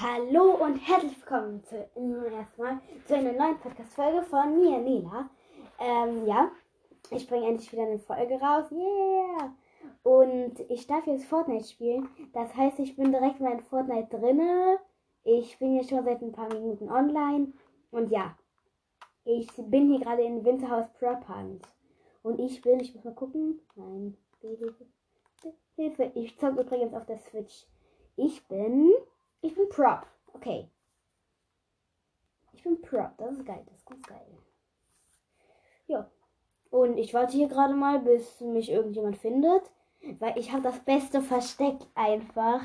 Hallo und herzlich willkommen zu, erstmal zu einer neuen Podcast-Folge von mir, Nela. Ähm, ja, ich bringe endlich wieder eine Folge raus. Yeah! Und ich darf jetzt Fortnite spielen. Das heißt, ich bin direkt mal in Fortnite drinne. Ich bin jetzt schon seit ein paar Minuten online. Und ja, ich bin hier gerade in Winterhaus Prop Hunt. Und ich bin, ich muss mal gucken. Nein. Hilfe. Ich zocke übrigens auf der Switch. Ich bin ich bin Prop. Okay. Ich bin Prop. Das ist geil. Das ist ganz geil. Ja. Und ich warte hier gerade mal, bis mich irgendjemand findet. Weil ich habe das beste Versteck einfach.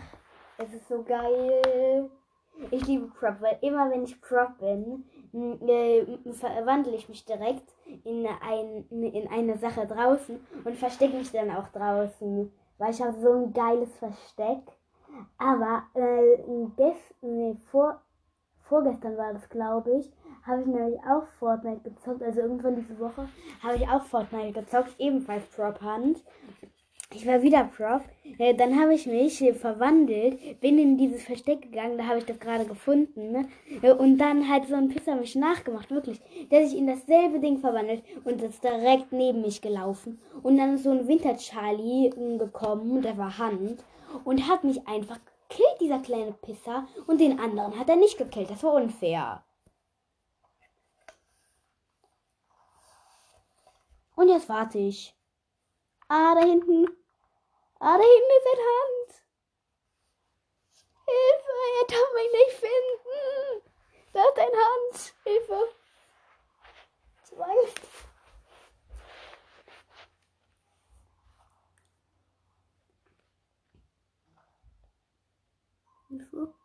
Es ist so geil. Ich liebe Prop, weil immer wenn ich Prop bin, äh, verwandle ich mich direkt in, ein, in eine Sache draußen und verstecke mich dann auch draußen. Weil ich habe so ein geiles Versteck. Aber äh, gestern, nee, vor, vorgestern war das, glaube ich, habe ich nämlich auch Fortnite gezockt. Also irgendwann diese Woche habe ich auch Fortnite gezockt, ebenfalls Prop Hunt. Ich war wieder Prof. Äh, dann habe ich mich äh, verwandelt, bin in dieses Versteck gegangen, da habe ich das gerade gefunden. Ne? Äh, und dann hat so ein Pisser mich nachgemacht, wirklich. Der sich in dasselbe Ding verwandelt und ist direkt neben mich gelaufen. Und dann ist so ein Winter Charlie gekommen, der war Hand und hat mich einfach gekillt, dieser kleine Pisser. Und den anderen hat er nicht gekillt. Das war unfair. Und jetzt warte ich. Ah, da hinten. Ah, da hinten ist ein Hand. Hilfe, er darf mich nicht finden. Da ist ein Hand. Hilfe. Zwei. Hilfe.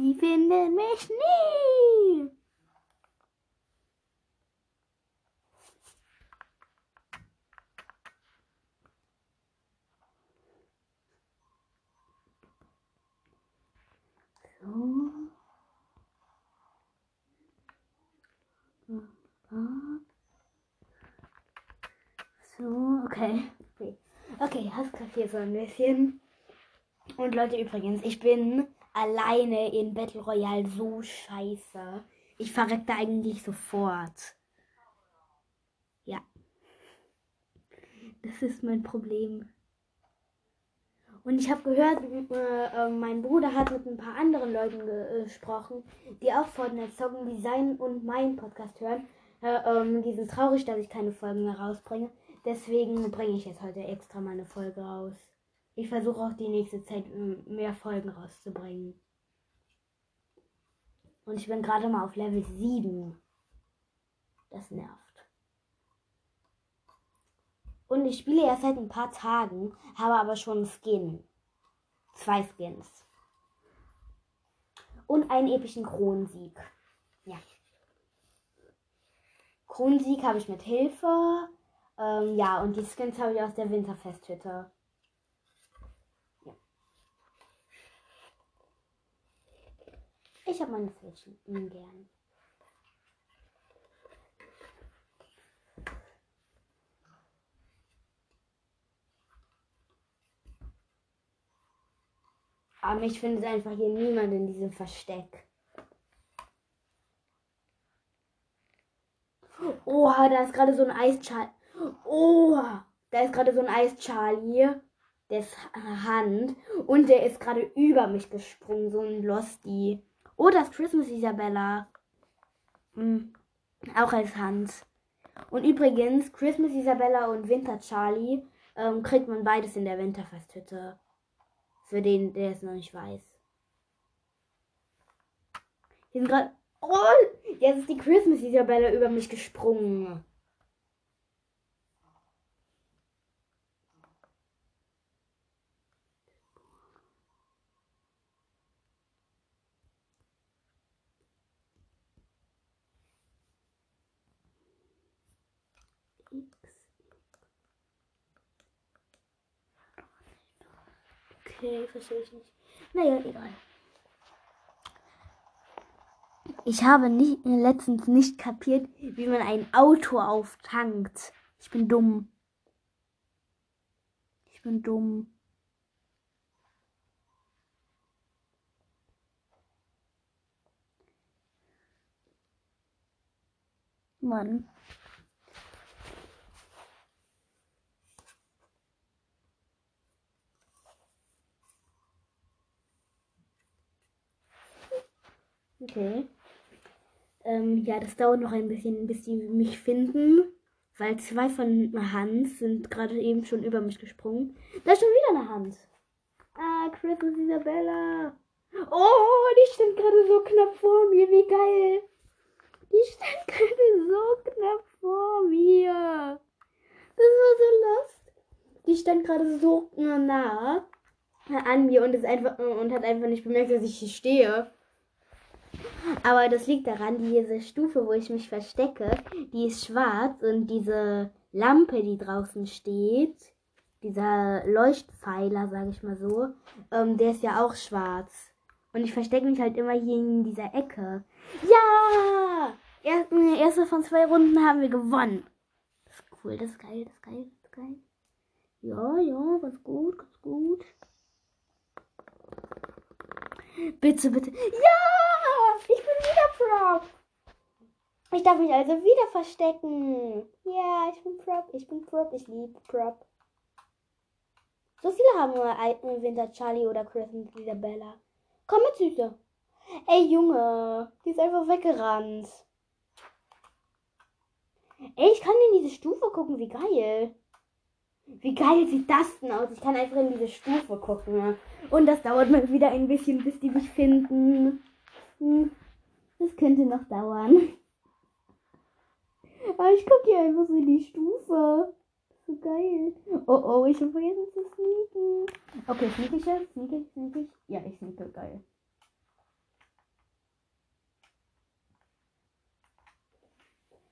Die finden mich nie. So, okay. Okay, okay hast kapiert so ein bisschen. Und Leute, übrigens, ich bin alleine in Battle Royale so scheiße. Ich verreckte eigentlich sofort. Ja. Das ist mein Problem. Und ich habe gehört, äh, äh, mein Bruder hat mit ein paar anderen Leuten äh, gesprochen, die auch Fortnite zocken, die seinen und meinen Podcast hören. Äh, ähm, die sind traurig, dass ich keine Folgen mehr rausbringe. Deswegen bringe ich jetzt heute extra mal eine Folge raus. Ich versuche auch die nächste Zeit mehr Folgen rauszubringen. Und ich bin gerade mal auf Level 7. Das nervt. Und ich spiele erst seit ein paar Tagen, habe aber schon einen Skin. Zwei Skins. Und einen epischen Kronensieg. Ja. Kronensieg habe ich mit Hilfe. Ähm, ja, und die Skins habe ich aus der Winterfesthütte. Ich habe meine Flächen gern. Aber mich findet einfach hier niemand in diesem Versteck. Oha, da ist gerade so ein Eis-Charlie. Oha, da ist gerade so ein Eis-Charlie. Der ist Hand. Und der ist gerade über mich gesprungen. So ein Losty. Oh, das ist Christmas Isabella. Hm. Auch als Hand. Und übrigens, Christmas Isabella und Winter Charlie ähm, kriegt man beides in der Winterfesthütte. Für den, der es noch nicht weiß. Hier sind gerade. Oh! Jetzt ist die Christmas Isabella über mich gesprungen. Okay, verstehe ich nicht. Naja, egal. Ich habe nicht, äh, letztens nicht kapiert, wie man ein Auto auftankt. Ich bin dumm. Ich bin dumm. Mann. Okay. Ähm, ja, das dauert noch ein bisschen, bis die mich finden. Weil zwei von Hans sind gerade eben schon über mich gesprungen. Da ist schon wieder eine Hand. Ah, Chris und Isabella. Oh, die stand gerade so knapp vor mir. Wie geil. Die stand gerade so knapp vor mir. Das war so lost. Die stand gerade so nah an mir und, ist einfach, und hat einfach nicht bemerkt, dass ich hier stehe. Aber das liegt daran, diese Stufe, wo ich mich verstecke, die ist schwarz und diese Lampe, die draußen steht, dieser Leuchtpfeiler, sage ich mal so, ähm, der ist ja auch schwarz. Und ich verstecke mich halt immer hier in dieser Ecke. Ja! Erste von zwei Runden haben wir gewonnen. Das ist cool, das ist geil, das ist geil, das ist geil. Ja, ja, ganz gut, ganz gut. Bitte, bitte. Ja! Ich bin wieder Prop. Ich darf mich also wieder verstecken. Ja, ich bin Prop. Ich bin Prop. Ich liebe Prop. So viele haben nur im Winter Charlie oder Chris und Isabella. Komm mit, Süße. Ey, Junge. Die ist einfach weggerannt. Ey, ich kann in diese Stufe gucken. Wie geil. Wie geil sieht das denn aus? Ich kann einfach in diese Stufe gucken. Und das dauert mal wieder ein bisschen, bis die mich finden. Hm, das könnte noch dauern. Aber ich gucke hier einfach so in die Stufe. So geil. Oh oh, ich habe vergessen zu sneaken. Okay, sneak ich jetzt? Sneak ich, sneak ich? Ja, ich sneake. Geil.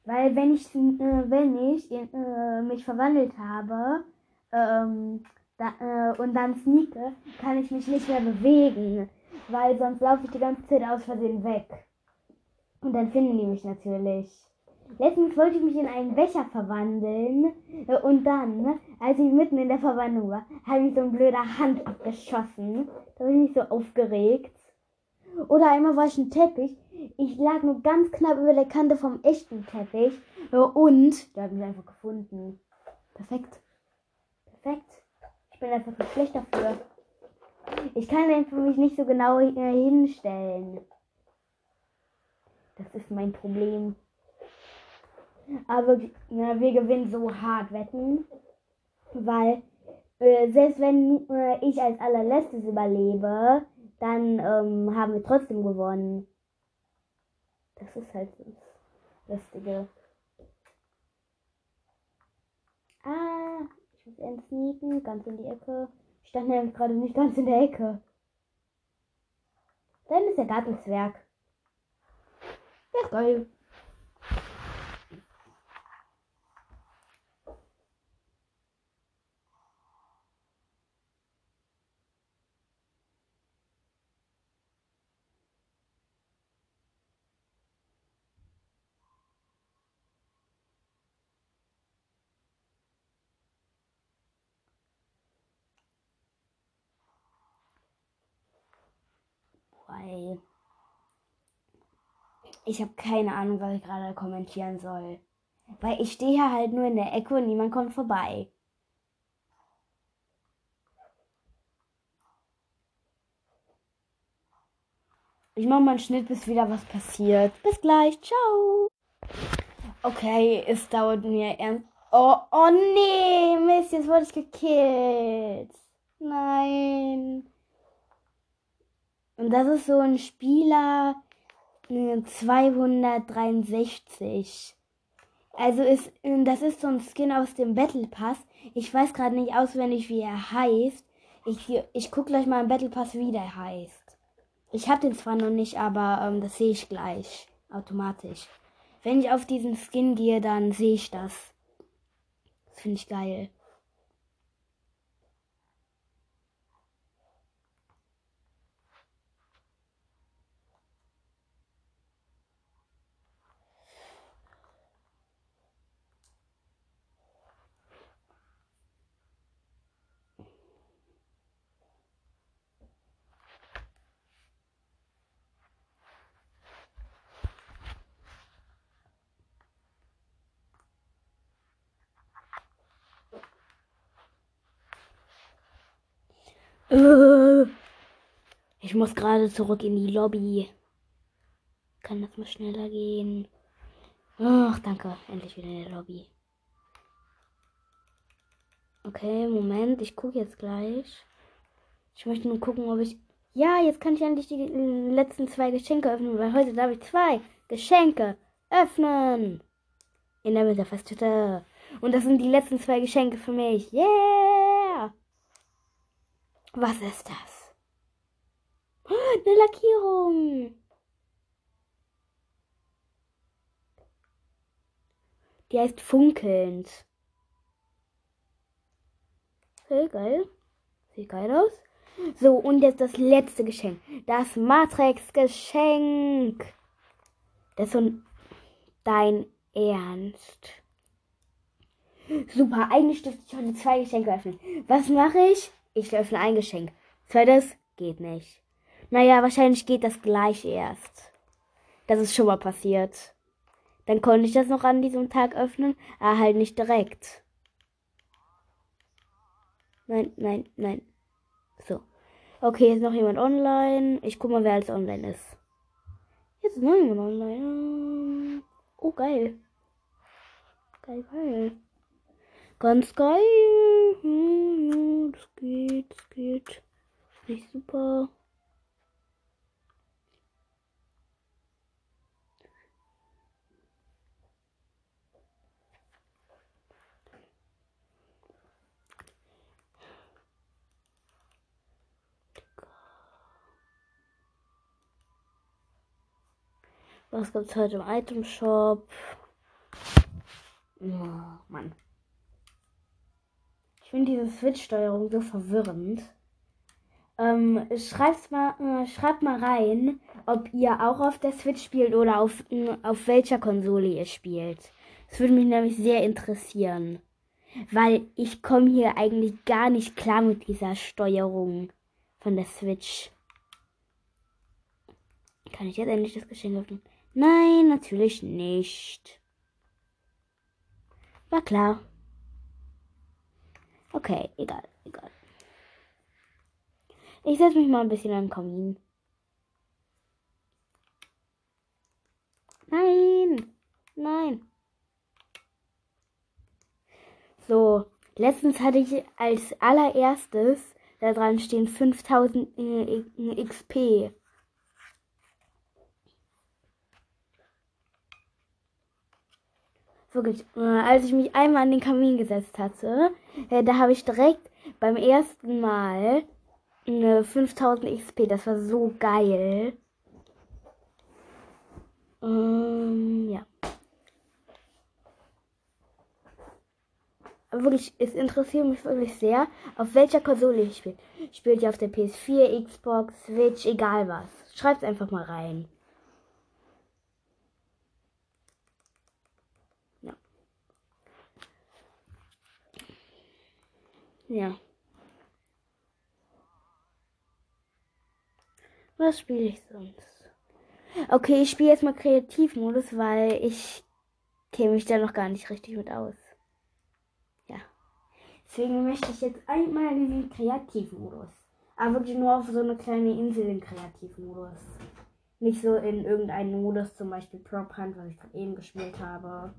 Weil wenn ich, äh, wenn ich äh, mich verwandelt habe ähm, da, äh, und dann sneake, kann ich mich nicht mehr bewegen. Weil sonst laufe ich die ganze Zeit aus Versehen weg. Und dann finden die mich natürlich. Letztens wollte ich mich in einen Becher verwandeln äh, und dann, als ich mitten in der Verwandlung war, habe ich so ein blöder Hand abgeschossen. Da bin ich so aufgeregt. Oder einmal war ich ein Teppich ich lag nur ganz knapp über der Kante vom echten Teppich. Und der hat mich einfach gefunden. Perfekt. Perfekt. Ich bin einfach zu schlecht dafür. Ich kann einfach mich nicht so genau hinstellen. Das ist mein Problem. Aber na, wir gewinnen so hart wetten. Weil äh, selbst wenn äh, ich als allerletztes überlebe, dann ähm, haben wir trotzdem gewonnen. Das ist halt das Lustige. Ah, ich muss entsneaken, ganz in die Ecke. Ich stand nämlich gerade nicht ganz in der Ecke. Dann ist der Gartenzwerg. Der ist geil. Weil ich habe keine Ahnung, was ich gerade kommentieren soll. Weil ich stehe hier halt nur in der Ecke und niemand kommt vorbei. Ich mache mal einen Schnitt, bis wieder was passiert. Bis gleich. Ciao. Okay, es dauert mir ernst. Oh, oh nee, Mist, jetzt wurde ich gekillt. Nein. Und das ist so ein Spieler 263. Also ist, das ist so ein Skin aus dem Battle Pass. Ich weiß gerade nicht auswendig, wie er heißt. Ich, ich gucke gleich mal im Battle Pass, wie der heißt. Ich habe den zwar noch nicht, aber ähm, das sehe ich gleich. Automatisch. Wenn ich auf diesen Skin gehe, dann sehe ich das. Das finde ich geil. Ich muss gerade zurück in die Lobby. Kann das mal schneller gehen? Ach, danke. Endlich wieder in der Lobby. Okay, Moment. Ich gucke jetzt gleich. Ich möchte nur gucken, ob ich. Ja, jetzt kann ich endlich die letzten zwei Geschenke öffnen, weil heute darf ich zwei Geschenke öffnen. In der Winterfesthütte. Und das sind die letzten zwei Geschenke für mich. Yeah! Was ist das? Eine Lackierung. Die heißt funkelnd. Okay, geil. Sieht geil aus. So, und jetzt das letzte Geschenk. Das Matrix-Geschenk. Das ist so dein Ernst. Super, eigentlich dürfte ich heute zwei Geschenke öffnen. Was mache ich? Ich öffne ein Geschenk. Zweites geht nicht. Naja, wahrscheinlich geht das gleich erst. Das ist schon mal passiert. Dann konnte ich das noch an diesem Tag öffnen, aber halt nicht direkt. Nein, nein, nein. So. Okay, ist noch jemand online. Ich guck mal, wer alles online ist. Jetzt ist noch jemand online. Oh, geil. Geil, geil. Ganz geil. Hm, das geht, das geht. Nicht super. Was gibt's heute im Item Shop? Oh, Mann. Ich finde diese Switch-Steuerung so verwirrend. Ähm, schreibt's mal, äh, schreibt mal rein, ob ihr auch auf der Switch spielt oder auf, äh, auf welcher Konsole ihr spielt. Das würde mich nämlich sehr interessieren. Weil ich komme hier eigentlich gar nicht klar mit dieser Steuerung von der Switch. Kann ich jetzt endlich das Geschenk öffnen? Nein, natürlich nicht. War klar. Okay, egal, egal. Ich setze mich mal ein bisschen an den Kamin. Nein, nein. So, letztens hatte ich als allererstes da dran stehen 5000 äh, XP. Wirklich, äh, als ich mich einmal an den Kamin gesetzt hatte, äh, da habe ich direkt beim ersten Mal eine 5000 XP. Das war so geil. Ähm, ja. Wirklich, es interessiert mich wirklich sehr, auf welcher Konsole ich spiele. Spielt ihr auf der PS4, Xbox, Switch, egal was. Schreibt einfach mal rein. Ja. Was spiele ich sonst? Okay, ich spiele jetzt mal Kreativmodus, weil ich käme mich da noch gar nicht richtig mit aus. Ja. Deswegen möchte ich jetzt einmal in den Kreativmodus. Aber wirklich nur auf so eine kleine Insel im Kreativmodus. Nicht so in irgendeinen Modus, zum Beispiel Prop Hunt, was ich gerade eben gespielt habe.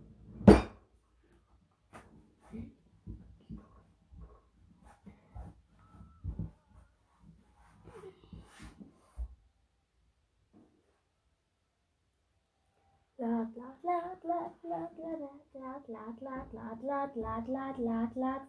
Lad, lad, lad, lad, lad, lad, lad, lad, lad, lad, lad, lad, lad, lad.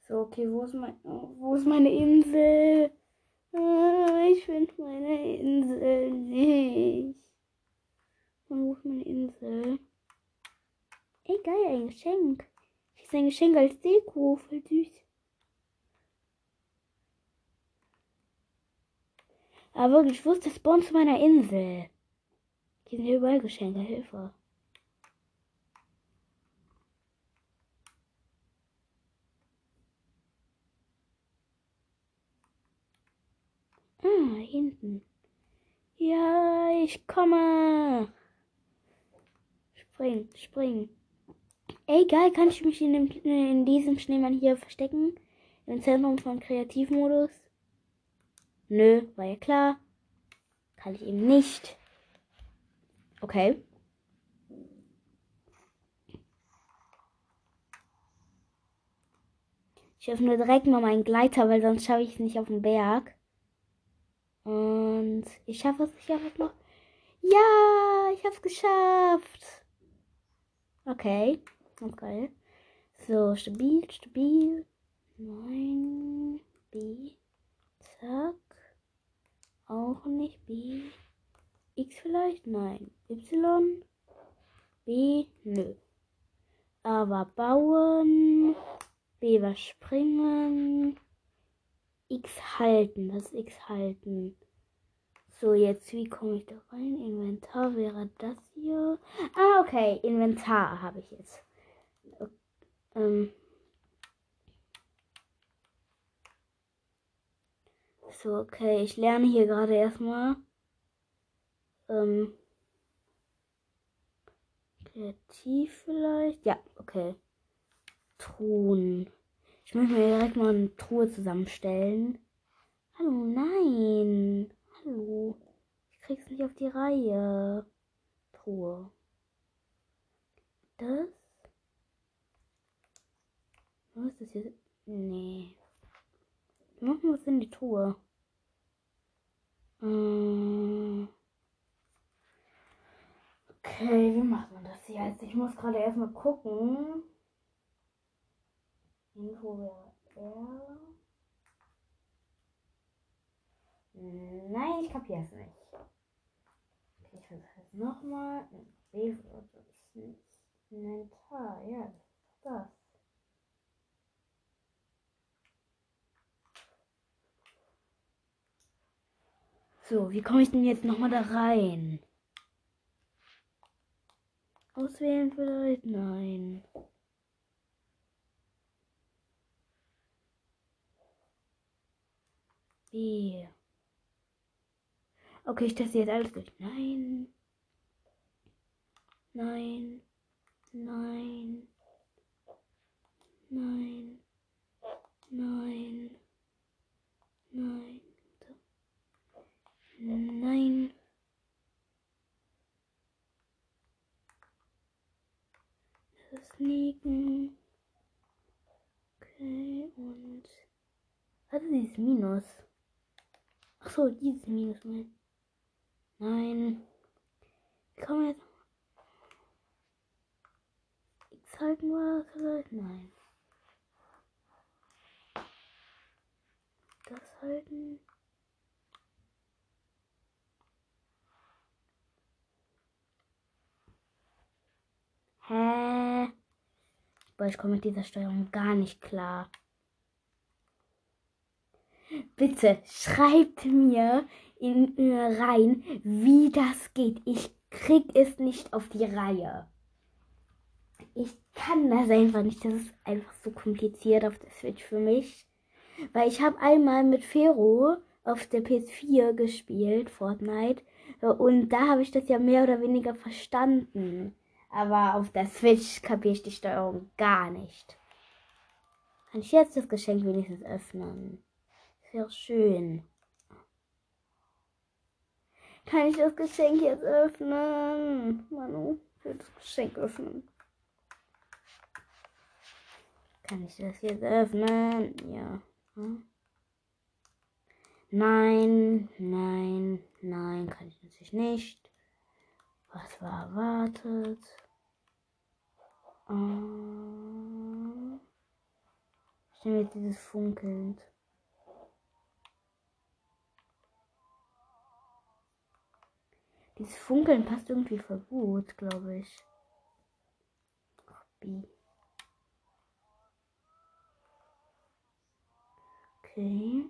So, okay, wo ist mein, wo ist meine Insel? Ich finde meine Insel nicht. Wo ist meine Insel? Ey, geil, ein Geschenk. Ich ist ein Geschenk als Deko. Voll süß. Aber wirklich, wo ist das Spawn zu meiner Insel? Hier sind überall Geschenke. Hilfe. Ah, hinten. Ja, ich komme. Spring, spring. Ey, geil, kann ich mich in, dem, in diesem Schneemann hier verstecken? Im Zentrum von Kreativmodus? Nö, war ja klar. Kann ich eben nicht. Okay. Ich öffne direkt mal meinen Gleiter, weil sonst schaffe ich es nicht auf den Berg. Und ich schaffe es, ich schaffe es noch. Ja, ich habe es geschafft. Okay, geil. So, stabil, stabil. 9, B, zack. Auch nicht B. X vielleicht? Nein. Y, B, nö. Aber bauen. B war springen. X halten, das X halten. So, jetzt, wie komme ich da rein? Inventar wäre das hier. Ah, okay, Inventar habe ich jetzt. Ähm. So, okay, ich lerne hier gerade erstmal. Ähm. Kreativ vielleicht? Ja, okay. Truhen. Ich muss mir direkt mal eine Truhe zusammenstellen. Hallo, nein. Hallo. Ich krieg's nicht auf die Reihe. Truhe. Das? Was ist das jetzt? Nee. Machen wir was in die Truhe. Ähm. Okay, wie macht man das jetzt? Ich muss gerade erstmal gucken. Info wäre R. Nein, ich kapiere es nicht. Okay, ich versuche es nochmal. Inventar. Ja, das ist das. So, wie komme ich denn jetzt nochmal da rein? Auswählen vielleicht? Nein. B. Okay, ich teste jetzt alles durch. Nein. Nein. Nein. Nein. Nein. Nein. Nein. Das liegen. Okay, und. Also dieses Minus. Ach so, dieses Minus. Nein. Nein. Komm jetzt. X halten wir vielleicht? Nein. Das halten. Hä? Boah, ich komme mit dieser Steuerung gar nicht klar. Bitte schreibt mir in, in rein, wie das geht. Ich krieg es nicht auf die Reihe. Ich kann das einfach nicht. Das ist einfach so kompliziert auf der Switch für mich. Weil ich habe einmal mit Fero auf der PS4 gespielt, Fortnite. Und da habe ich das ja mehr oder weniger verstanden. Aber auf der Switch kapiere ich die Steuerung gar nicht. Kann ich jetzt das Geschenk wenigstens öffnen? Sehr schön. Kann ich das Geschenk jetzt öffnen? Manu, ich will das Geschenk öffnen. Kann ich das jetzt öffnen? Ja. Hm? Nein, nein, nein, kann ich natürlich nicht. Was war erwartet? Ähm, ich nehme jetzt dieses funkelnd. Dieses Funkeln passt irgendwie voll gut, glaube ich. B. Okay.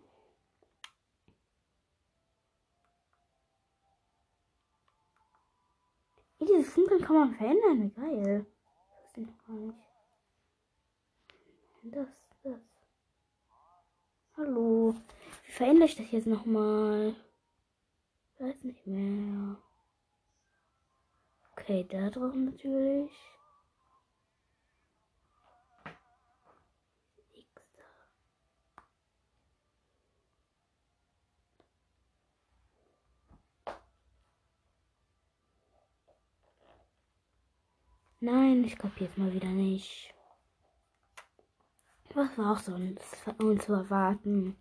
Dieses Funkeln kann man verändern. Geil. Gar nicht. Das, das. Hallo. Wie verändere ich das jetzt nochmal? weiß nicht mehr. Okay, da drauf natürlich. Nein, ich kopiere jetzt mal wieder nicht. Was war auch sonst von uns zu erwarten?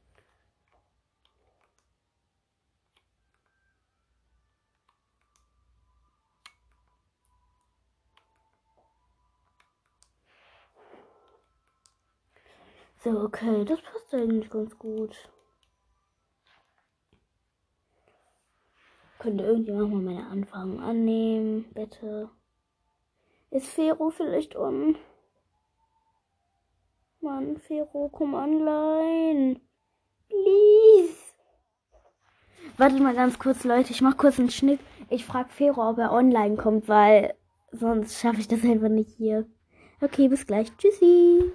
So, okay, das passt eigentlich ganz gut. Könnte irgendjemand mal meine Anfragen annehmen, bitte? Ist Fero vielleicht on? Mann, Fero, komm online. Please. Wartet mal ganz kurz, Leute. Ich mach kurz einen Schnitt. Ich frag Fero, ob er online kommt, weil sonst schaffe ich das einfach nicht hier. Okay, bis gleich. Tschüssi.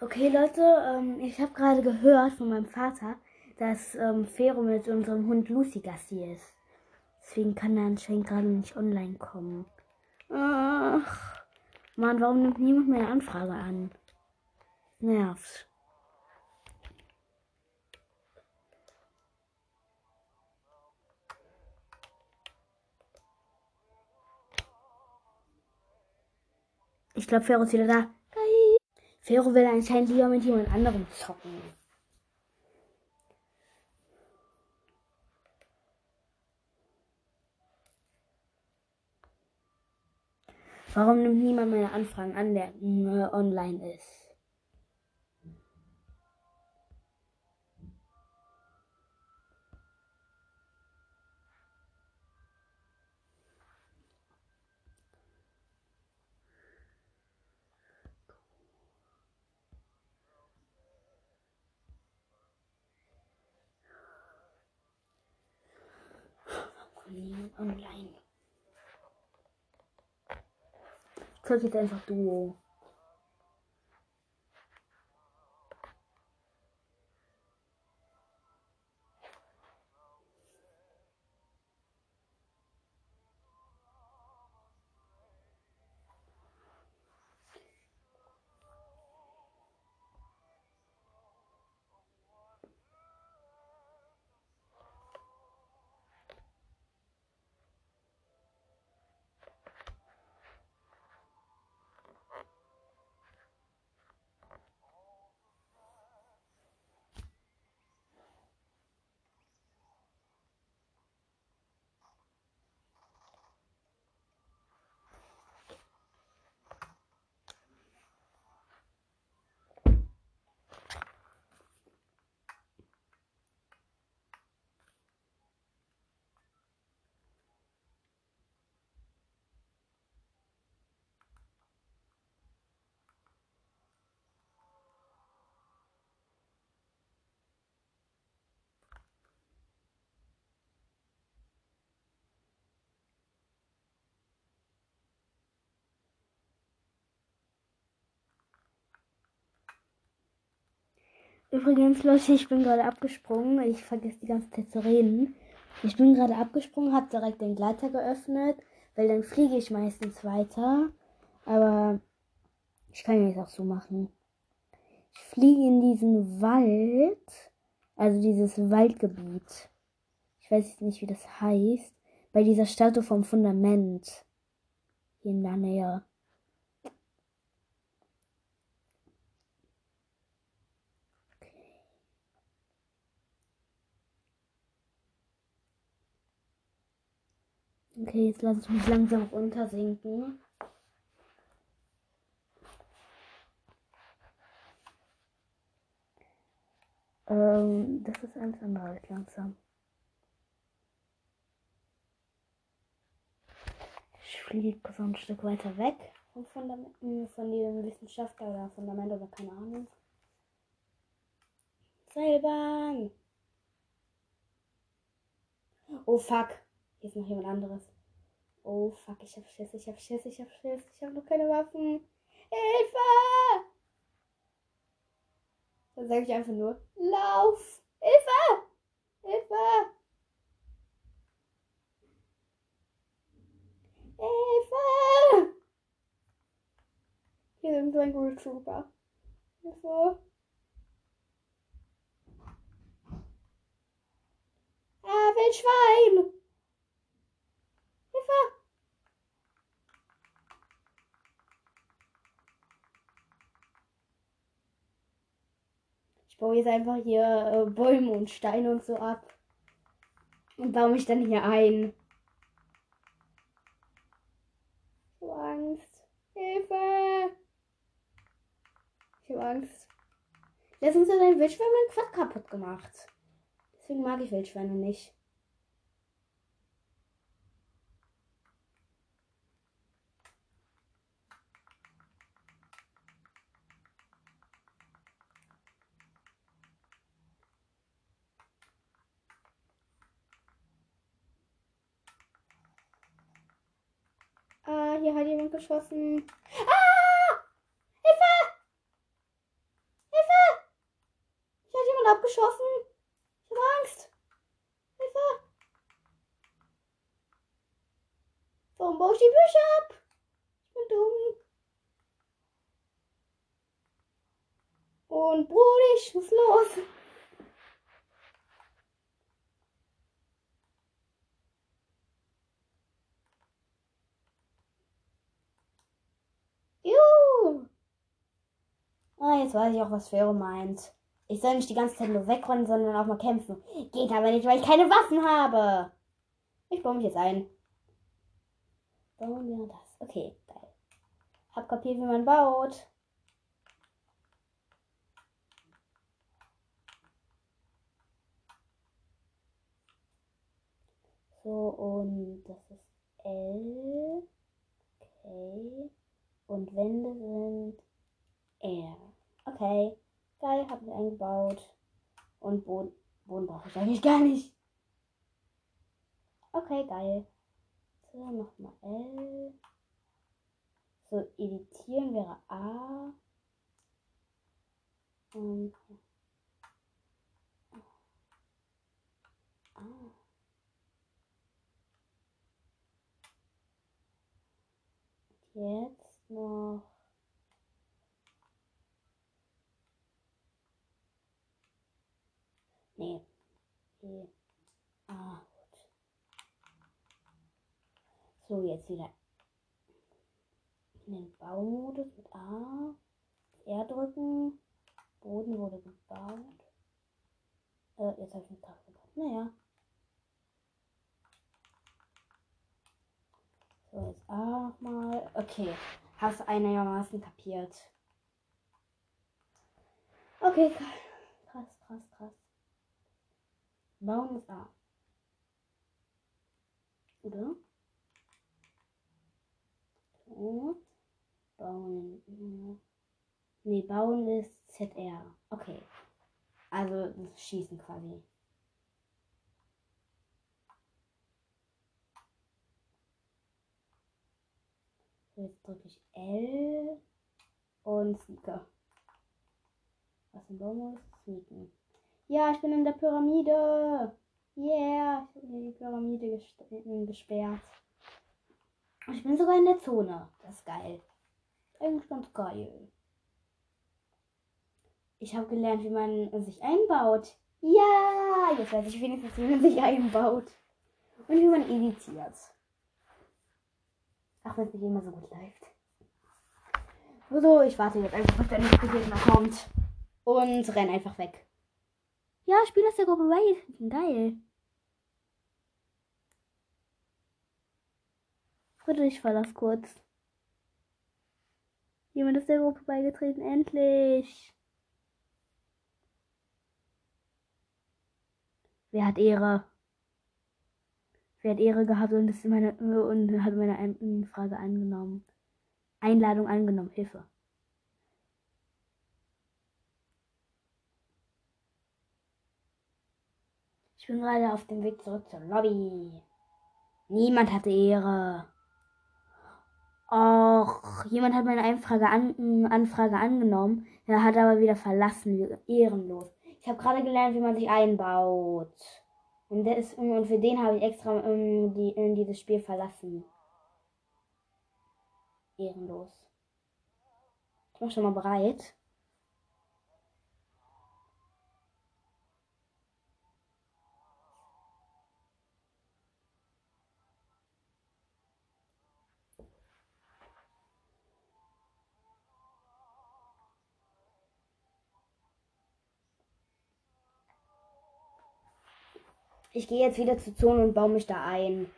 Okay, Leute, ähm, ich habe gerade gehört von meinem Vater, dass ähm, Fero mit unserem Hund Lucy Gassi ist. Deswegen kann er anscheinend gerade nicht online kommen. Ach, Mann, warum nimmt niemand meine Anfrage an? Nervt. Ich glaube, Fero ist wieder da. Fero will anscheinend lieber mit jemand anderem zocken. Warum nimmt niemand meine Anfragen an, der äh, online ist? Online. Zeig jetzt einfach Duo. Übrigens, Leute, ich bin gerade abgesprungen. Ich vergesse die ganze Zeit zu reden. Ich bin gerade abgesprungen, habe direkt den Gleiter geöffnet, weil dann fliege ich meistens weiter. Aber ich kann ja jetzt auch so machen. Ich fliege in diesen Wald, also dieses Waldgebiet. Ich weiß jetzt nicht, wie das heißt. Bei dieser Statue vom Fundament. Hier in der Nähe. Okay, jetzt lasse ich mich langsam runtersinken. Ähm, das ist alles andere als langsam. Ich fliege so ein Stück weiter weg vom Fundament, von dem Wissenschaftler oder Fundament oder keine Ahnung. Seilbahn! Oh fuck. Hier ist noch jemand anderes. Oh fuck, ich hab Schiss, ich hab Schiss, ich hab Schiss, ich hab noch keine Waffen. Hilfe! Dann sage ich einfach nur, lauf! Hilfe! Hilfe! Hilfe! Hier sind so ein Gold Trooper. Hilfe! Ah, Wildschwein! Hilfe! Baue jetzt einfach hier äh, Bäume und Steine und so ab. Und baue mich dann hier ein. So Angst. Hilfe! Ich habe Angst. Letztens hat ein Wildschwein mein Quad kaputt gemacht. Deswegen mag ich Wildschweine nicht. Ah, geschossen. Ah! Hilfe! Hilfe! Hier hat jemand abgeschossen. Ich habe Angst. Hilfe! Warum baue ich die Büsche ab? Ich bin dumm. Und Brudi, ich muss los. Juhu. Jetzt weiß ich auch, was Pharaoh meint. Ich soll nicht die ganze Zeit nur wegrennen, sondern auch mal kämpfen. Geht aber nicht, weil ich keine Waffen habe. Ich baue mich jetzt ein. Bauen wir das. Okay, geil. Hab kapiert, wie man baut. So, und das ist L. Okay. Und Wände sind R. Okay. Geil, hab ich eingebaut. Und Boden, Boden brauche ich eigentlich gar nicht. Okay, geil. So, nochmal L. So, editieren wäre A. Und A. Jetzt noch. Nee. E. Ah. So, jetzt wieder in den Baumodus mit A. R drücken. Boden wurde gebaut. Äh, jetzt habe ich einen Tag gebaut. Naja. So, jetzt A nochmal. Okay. Hast einigermaßen kapiert. Okay, krass, krass, krass. Bauen ist A. Oder? So. Bauen. Nee, bauen ist ZR. Okay. Also das Schießen quasi. Jetzt drücke ich L und Sneaker. Was ein Baum ist? Sneaken. Ja, ich bin in der Pyramide. Yeah, ich habe die Pyramide ges gesperrt. Ich bin sogar in der Zone. Das ist geil. Eigentlich ganz geil. Ich habe gelernt, wie man sich einbaut. Ja, jetzt weiß ich wenigstens, wie man sich einbaut. Und wie man editiert. Auch wenn es nicht immer so gut läuft. So, ich warte jetzt einfach, bis der nächste Gegner kommt. Und renn einfach weg. Ja, spiel aus der Gruppe bei. Geil. Friedrich verlass kurz. Jemand ist der Gruppe beigetreten. Endlich. Wer hat Ehre? Wer hat Ehre gehabt und, ist meine, und hat meine Frage angenommen? Einladung angenommen. Hilfe. Ich bin gerade auf dem Weg zurück zur Lobby. Niemand hatte Ehre. Och, jemand hat meine Anfrage, an, Anfrage angenommen. Er hat aber wieder verlassen. Ehrenlos. Ich habe gerade gelernt, wie man sich einbaut. Und, das, und für den habe ich extra um, ähm, die, in dieses Spiel verlassen. Ehrenlos. Ich mach schon mal bereit. Ich gehe jetzt wieder zur Zone und baue mich da ein.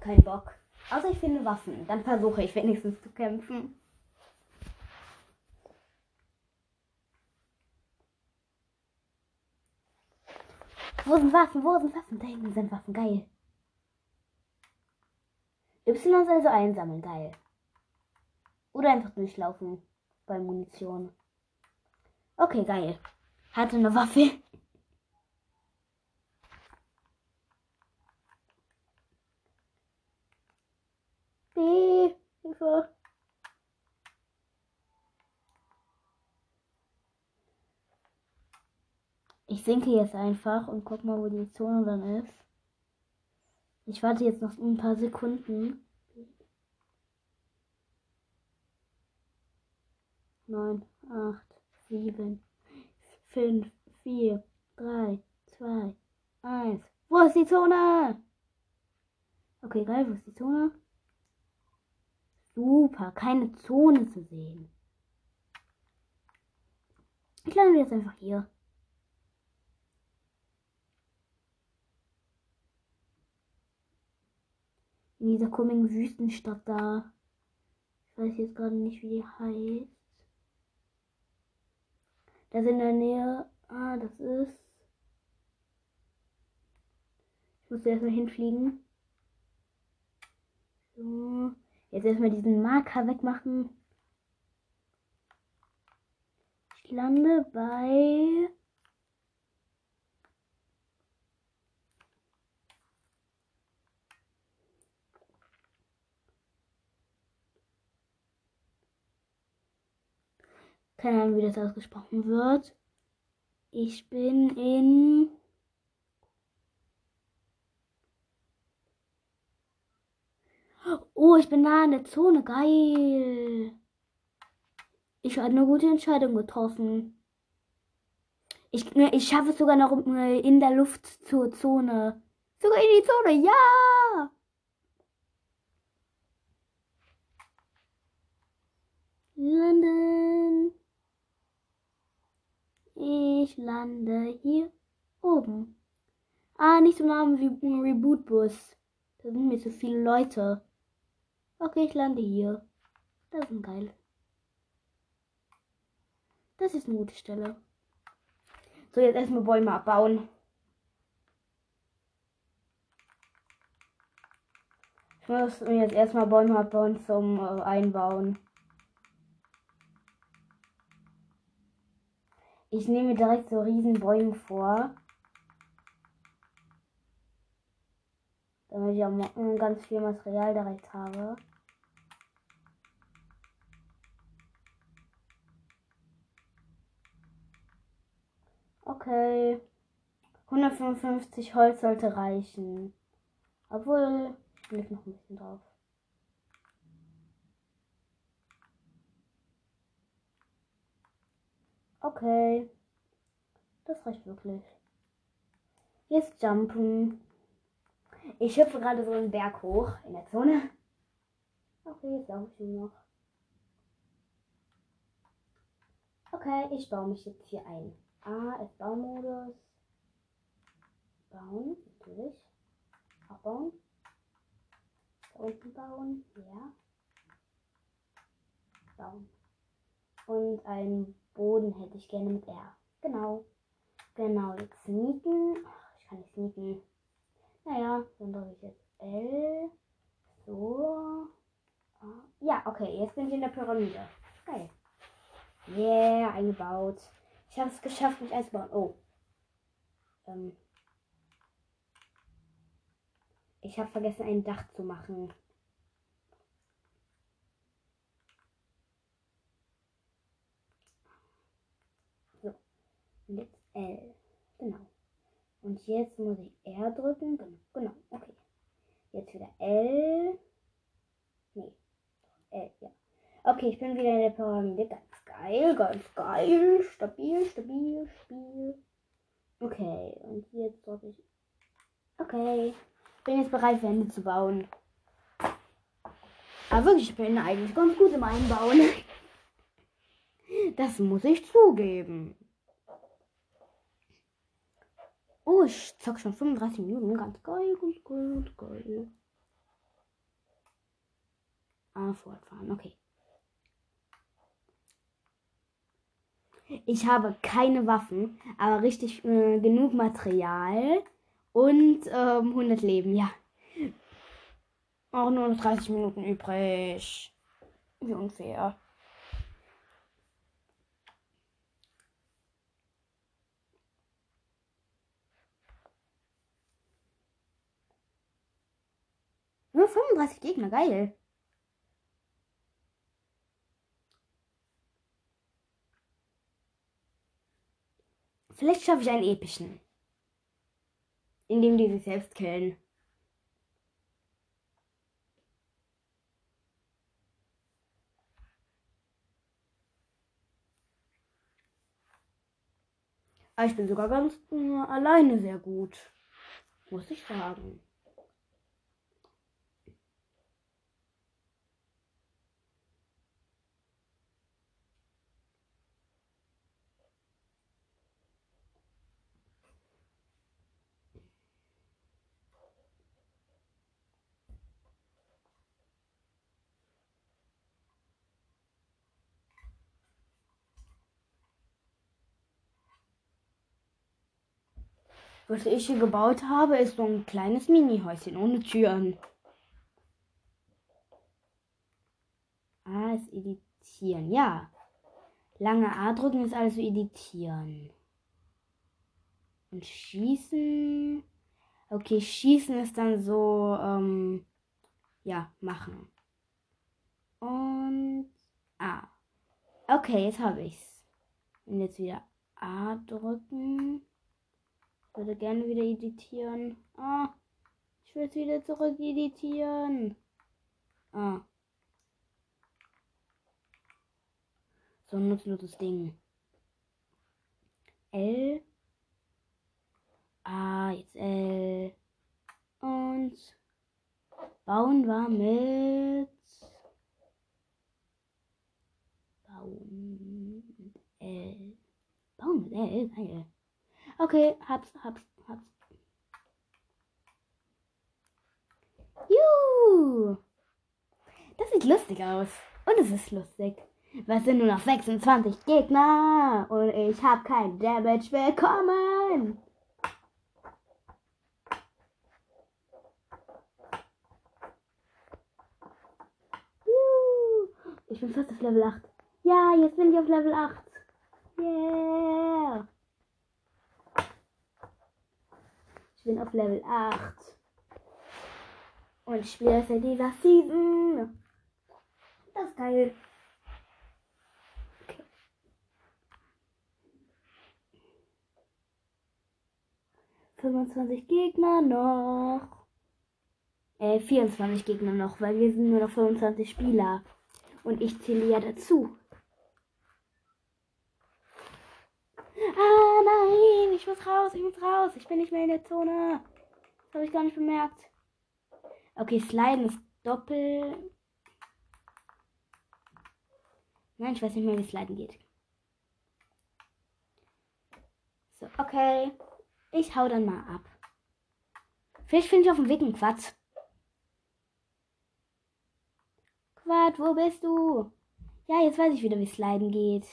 Kein Bock. Außer ich finde Waffen. Dann versuche ich wenigstens zu kämpfen. Wo sind Waffen? Wo sind Waffen? Da hinten sind Waffen. Geil. Y also einsammeln. Geil. Oder einfach durchlaufen bei Munition. Okay, geil. Hatte eine Waffe. Hilfe. Ich sinke jetzt einfach und guck mal, wo die Zone dann ist. Ich warte jetzt noch ein paar Sekunden. Neun, acht, sieben, fünf, vier, drei, zwei, eins. Wo ist die Zone? Okay, geil, wo ist die Zone? Super, keine Zone zu sehen. Ich lande jetzt einfach hier. In dieser komischen Wüstenstadt da. Ich weiß jetzt gerade nicht, wie die heißt. Das in der Nähe. Ah, das ist. Ich muss erstmal hinfliegen. So. Jetzt erstmal diesen Marker wegmachen. Ich lande bei. Keine Ahnung, wie das ausgesprochen wird. Ich bin in. Oh, ich bin nah in der Zone. Geil. Ich habe eine gute Entscheidung getroffen. Ich, ne, ich schaffe es sogar noch äh, in der Luft zur Zone. Sogar in die Zone, ja! Landen. Ich lande hier oben. Ah, nicht so nah wie ein Reboot-Bus. Da sind mir zu viele Leute. Okay, ich lande hier. Das ist geil. Das ist eine gute Stelle. So, jetzt erstmal Bäume abbauen. Ich muss jetzt erstmal Bäume abbauen zum äh, Einbauen. Ich nehme direkt so riesen Bäume vor. Damit ich auch ganz viel Material direkt habe. Okay. 155 Holz sollte reichen. Obwohl, ich leg noch ein bisschen drauf. Okay. Das reicht wirklich. Jetzt jumpen. Ich hüpfe gerade so einen Berg hoch in der Zone. Okay, jetzt laufe ich nur noch. Okay, ich baue mich jetzt hier ein. A Baumodus. Bauen, natürlich. Abbauen. Da unten bauen. Ja. Bauen. Und einen Boden hätte ich gerne mit R. Genau. Genau, jetzt sneaken. Ach, ich kann nicht sneaken. Naja, dann drücke ich jetzt L. So. Ja, okay, jetzt bin ich in der Pyramide. Geil. Yeah, eingebaut. Ich habe es geschafft, mich einzubauen. Oh. Ähm. Ich habe vergessen, ein Dach zu machen. So. Jetzt L. Genau. Und jetzt muss ich R drücken. Genau. Okay. Jetzt wieder L. Nee. L, ja. Okay, ich bin wieder in der Pyramide. Ganz geil, ganz geil. Stabil, stabil, stabil. Okay, und jetzt sollte ich. Okay. Bin jetzt bereit, Wände zu bauen. Aber wirklich, ich bin eigentlich ganz gut im Einbauen. Das muss ich zugeben. Oh, ich zock schon 35 Minuten. Ganz geil, ganz geil, ganz geil. Ah, fortfahren, okay. Ich habe keine Waffen, aber richtig äh, genug Material und ähm, 100 Leben, ja. Auch nur noch 30 Minuten übrig. Wie unfair. Nur 35 Gegner, geil. Vielleicht schaffe ich einen epischen. Indem die sich selbst killen. Aber ich bin sogar ganz äh, alleine sehr gut. Muss ich sagen. Was ich hier gebaut habe, ist so ein kleines Mini-Häuschen ohne Türen. Ah, ist editieren. Ja. Lange A drücken ist also editieren. Und schießen. Okay, schießen ist dann so, ähm, ja, machen. Und A. Okay, jetzt habe ich's. Und jetzt wieder A drücken. Würde gerne wieder editieren. Ah, ich will es wieder zurück editieren. Ah. So ein nutzloses Ding. L. Ah, jetzt L. Und bauen wir mit bauen mit L. Bauen mit L, geil. Okay, hab's, hab's, hab's. Juhu! Das sieht lustig aus. Und es ist lustig. Was sind nur noch 26 Gegner? Und ich habe kein Damage bekommen. Juhu! Ich bin fast auf Level 8. Ja, jetzt bin ich auf Level 8. Yeah! Ich bin auf Level 8. Und ich spiele seit dieser Season. Das ist geil. Okay. Fünfundzwanzig Gegner noch. Äh, 24 Gegner noch, weil wir sind nur noch 25 Spieler. Und ich zähle ja dazu. Ah, nein, ich muss raus, ich muss raus. Ich bin nicht mehr in der Zone. Das habe ich gar nicht bemerkt. Okay, Sliden ist doppelt. Nein, ich weiß nicht mehr, wie Sliden geht. So, okay. Ich hau dann mal ab. Vielleicht finde ich auf dem Weg einen Quatsch. Quatsch, wo bist du? Ja, jetzt weiß ich wieder, wie Sliden geht.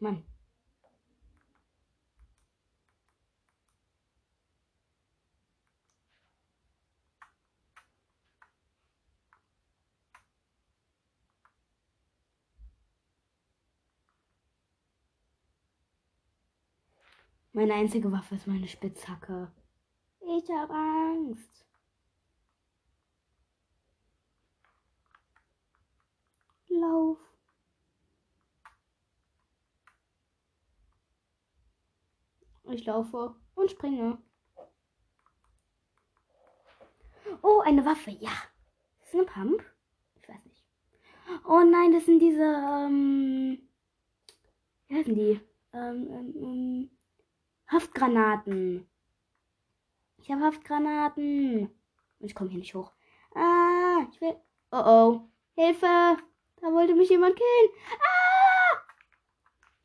Mann. Meine einzige Waffe ist meine Spitzhacke. Ich habe Angst. Lauf. Ich laufe und springe. Oh, eine Waffe, ja. Ist eine Pump? Ich weiß nicht. Oh nein, das sind diese, ähm, wie heißen die? Ähm, ähm, ähm, Haftgranaten. Ich habe Haftgranaten. Ich komme hier nicht hoch. Ah, ich will. Oh oh. Hilfe! Da wollte mich jemand killen. Ah!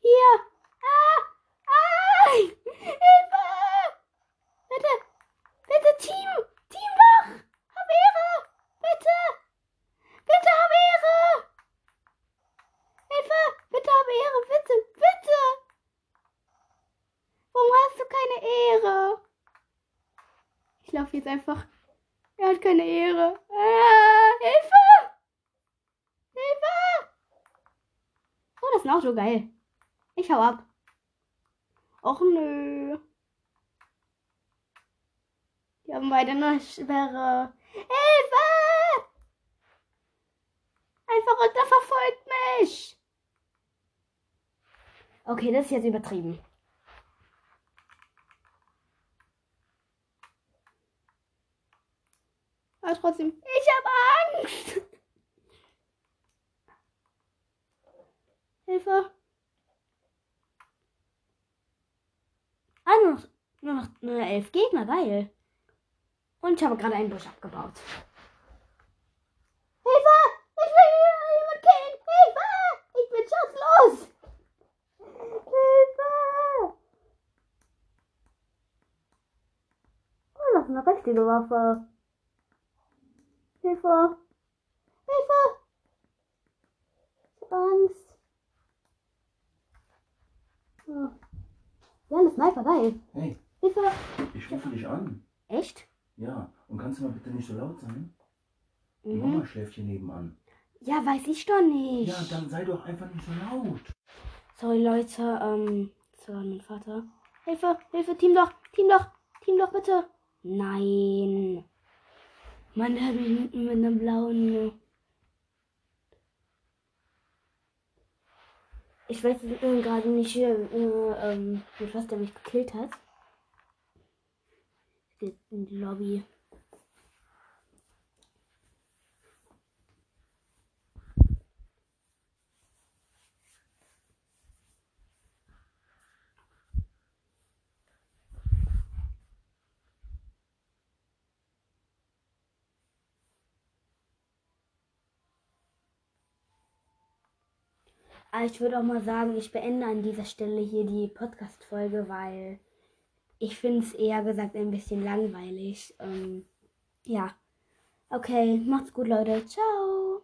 Hier! Ah! Hilfe! Bitte! Bitte, Team! Team! Hab Ehre! Bitte! Bitte hab Ehre! Hilfe! Bitte hab Ehre! Bitte! Bitte! Warum hast du keine Ehre? Ich laufe jetzt einfach. Er hat keine Ehre. Ah, Hilfe! Hilfe! Oh, das ist ein Auto, geil. Ich hau ab. Och nö. Die haben beide eine Sperre. Hilfe! Einfach runter verfolgt mich. Okay, das ist jetzt übertrieben. Aber trotzdem, ich habe Angst. Hilfe. Ah, nur noch, nur noch nur elf Gegner, geil. Und ich habe gerade einen Busch abgebaut. Hilfe! Ich will jemand killen! Hilfe! Ich bin schutzlos! Hilfe! Oh, das ist eine richtige Waffe. Hilfe! Hilfe! Ich hab Angst. Oh. Ja, eine Sniper, geil. Hey, Hilfe! ich rufe dich an. Echt? Ja, und kannst du mal bitte nicht so laut sein? Die Mhm. Mama schläft hier nebenan. Ja, weiß ich doch nicht. Ja, dann sei doch einfach nicht so laut. Sorry, Leute, ähm, das war mein Vater. Hilfe, Hilfe, Team doch, Team doch, Team doch, bitte. Nein. Mann, der hat mich mit, mit einem blauen. Ich weiß äh, gerade nicht, äh, äh, mit was der mich gekillt hat. In die Lobby. Ich würde auch mal sagen, ich beende an dieser Stelle hier die Podcast-Folge, weil ich finde es eher gesagt ein bisschen langweilig. Ähm, ja. Okay, macht's gut, Leute. Ciao.